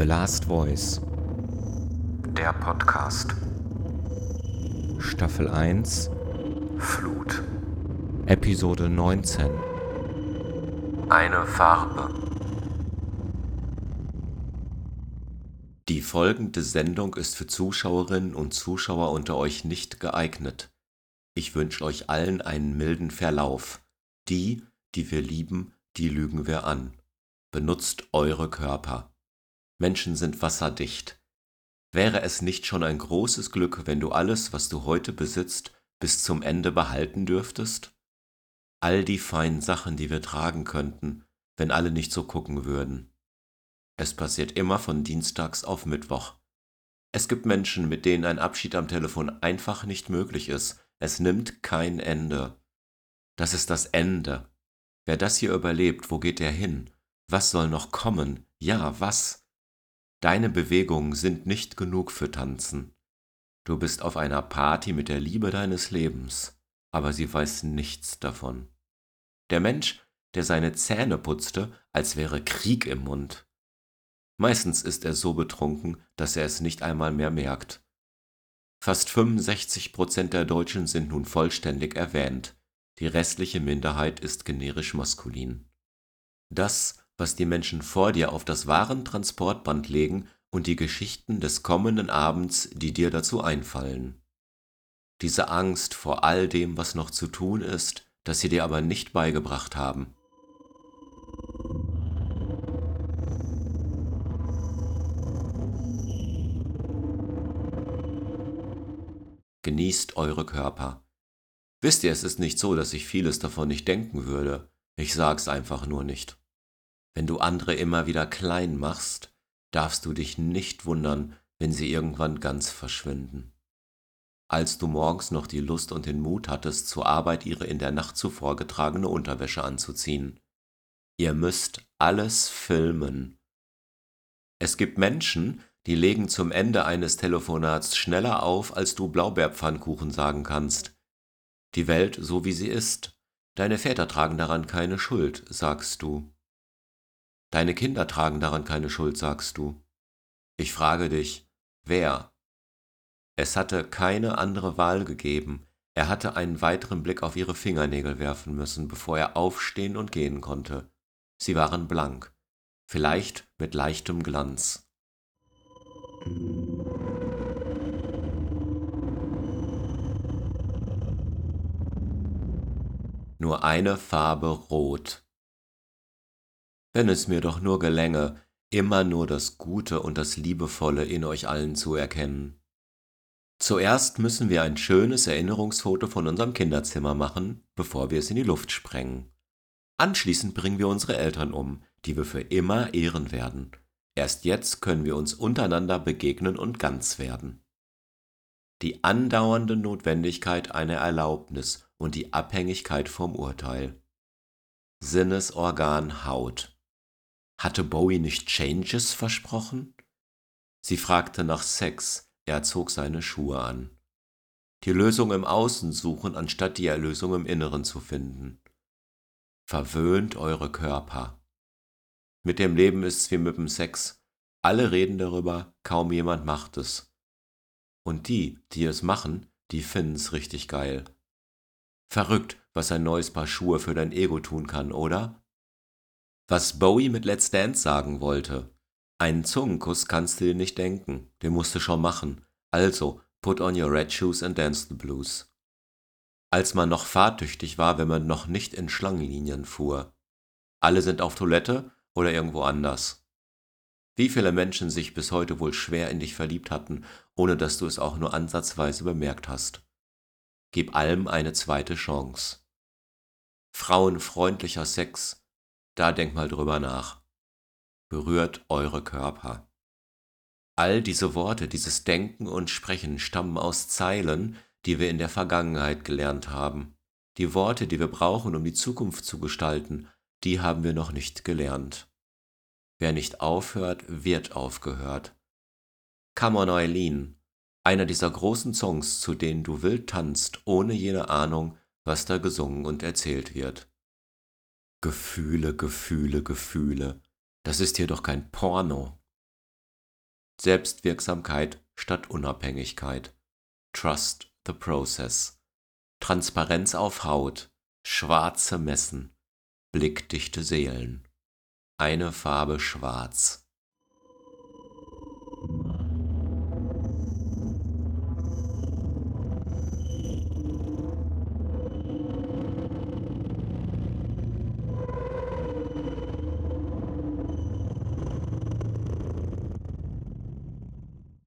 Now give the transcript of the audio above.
The Last Voice, Der Podcast. Staffel 1, Flut. Episode 19. Eine Farbe. Die folgende Sendung ist für Zuschauerinnen und Zuschauer unter euch nicht geeignet. Ich wünsche euch allen einen milden Verlauf. Die, die wir lieben, die lügen wir an. Benutzt eure Körper. Menschen sind wasserdicht. Wäre es nicht schon ein großes Glück, wenn du alles, was du heute besitzt, bis zum Ende behalten dürftest? All die feinen Sachen, die wir tragen könnten, wenn alle nicht so gucken würden. Es passiert immer von Dienstags auf Mittwoch. Es gibt Menschen, mit denen ein Abschied am Telefon einfach nicht möglich ist. Es nimmt kein Ende. Das ist das Ende. Wer das hier überlebt, wo geht er hin? Was soll noch kommen? Ja, was? Deine Bewegungen sind nicht genug für Tanzen. Du bist auf einer Party mit der Liebe deines Lebens, aber sie weiß nichts davon. Der Mensch, der seine Zähne putzte, als wäre Krieg im Mund. Meistens ist er so betrunken, dass er es nicht einmal mehr merkt. Fast 65 Prozent der Deutschen sind nun vollständig erwähnt. Die restliche Minderheit ist generisch maskulin. Das, was die Menschen vor dir auf das Warentransportband legen und die Geschichten des kommenden Abends, die dir dazu einfallen. Diese Angst vor all dem, was noch zu tun ist, das sie dir aber nicht beigebracht haben. Genießt eure Körper. Wisst ihr, es ist nicht so, dass ich vieles davon nicht denken würde. Ich sag's einfach nur nicht. Wenn du andere immer wieder klein machst, darfst du dich nicht wundern, wenn sie irgendwann ganz verschwinden. Als du morgens noch die Lust und den Mut hattest, zur Arbeit ihre in der Nacht zuvor getragene Unterwäsche anzuziehen. Ihr müsst alles filmen. Es gibt Menschen, die legen zum Ende eines Telefonats schneller auf, als du Blaubeerpfannkuchen sagen kannst. Die Welt so wie sie ist. Deine Väter tragen daran keine Schuld, sagst du. Deine Kinder tragen daran keine Schuld, sagst du. Ich frage dich, wer? Es hatte keine andere Wahl gegeben. Er hatte einen weiteren Blick auf ihre Fingernägel werfen müssen, bevor er aufstehen und gehen konnte. Sie waren blank, vielleicht mit leichtem Glanz. Nur eine Farbe rot. Wenn es mir doch nur gelänge, immer nur das Gute und das Liebevolle in euch allen zu erkennen. Zuerst müssen wir ein schönes Erinnerungsfoto von unserem Kinderzimmer machen, bevor wir es in die Luft sprengen. Anschließend bringen wir unsere Eltern um, die wir für immer ehren werden. Erst jetzt können wir uns untereinander begegnen und ganz werden. Die andauernde Notwendigkeit einer Erlaubnis und die Abhängigkeit vom Urteil. Sinnesorgan Haut. Hatte Bowie nicht Changes versprochen? Sie fragte nach Sex, er zog seine Schuhe an. Die Lösung im Außen suchen, anstatt die Erlösung im Inneren zu finden. Verwöhnt eure Körper. Mit dem Leben ist's wie mit dem Sex. Alle reden darüber, kaum jemand macht es. Und die, die es machen, die finden's richtig geil. Verrückt, was ein neues Paar Schuhe für dein Ego tun kann, oder? Was Bowie mit Let's Dance sagen wollte. Einen Zungenkuss kannst du dir nicht denken, den musst du schon machen. Also, put on your red shoes and dance the blues. Als man noch fahrtüchtig war, wenn man noch nicht in Schlangenlinien fuhr. Alle sind auf Toilette oder irgendwo anders. Wie viele Menschen sich bis heute wohl schwer in dich verliebt hatten, ohne dass du es auch nur ansatzweise bemerkt hast. Gib allem eine zweite Chance. Frauenfreundlicher Sex, da denk mal drüber nach. Berührt eure Körper. All diese Worte, dieses Denken und Sprechen stammen aus Zeilen, die wir in der Vergangenheit gelernt haben. Die Worte, die wir brauchen, um die Zukunft zu gestalten, die haben wir noch nicht gelernt. Wer nicht aufhört, wird aufgehört. Come on, Eileen, einer dieser großen Songs, zu denen du wild tanzt, ohne jede Ahnung, was da gesungen und erzählt wird. Gefühle, Gefühle, Gefühle. Das ist hier doch kein Porno. Selbstwirksamkeit statt Unabhängigkeit. Trust the process. Transparenz auf Haut, schwarze Messen, blickdichte Seelen. Eine Farbe schwarz.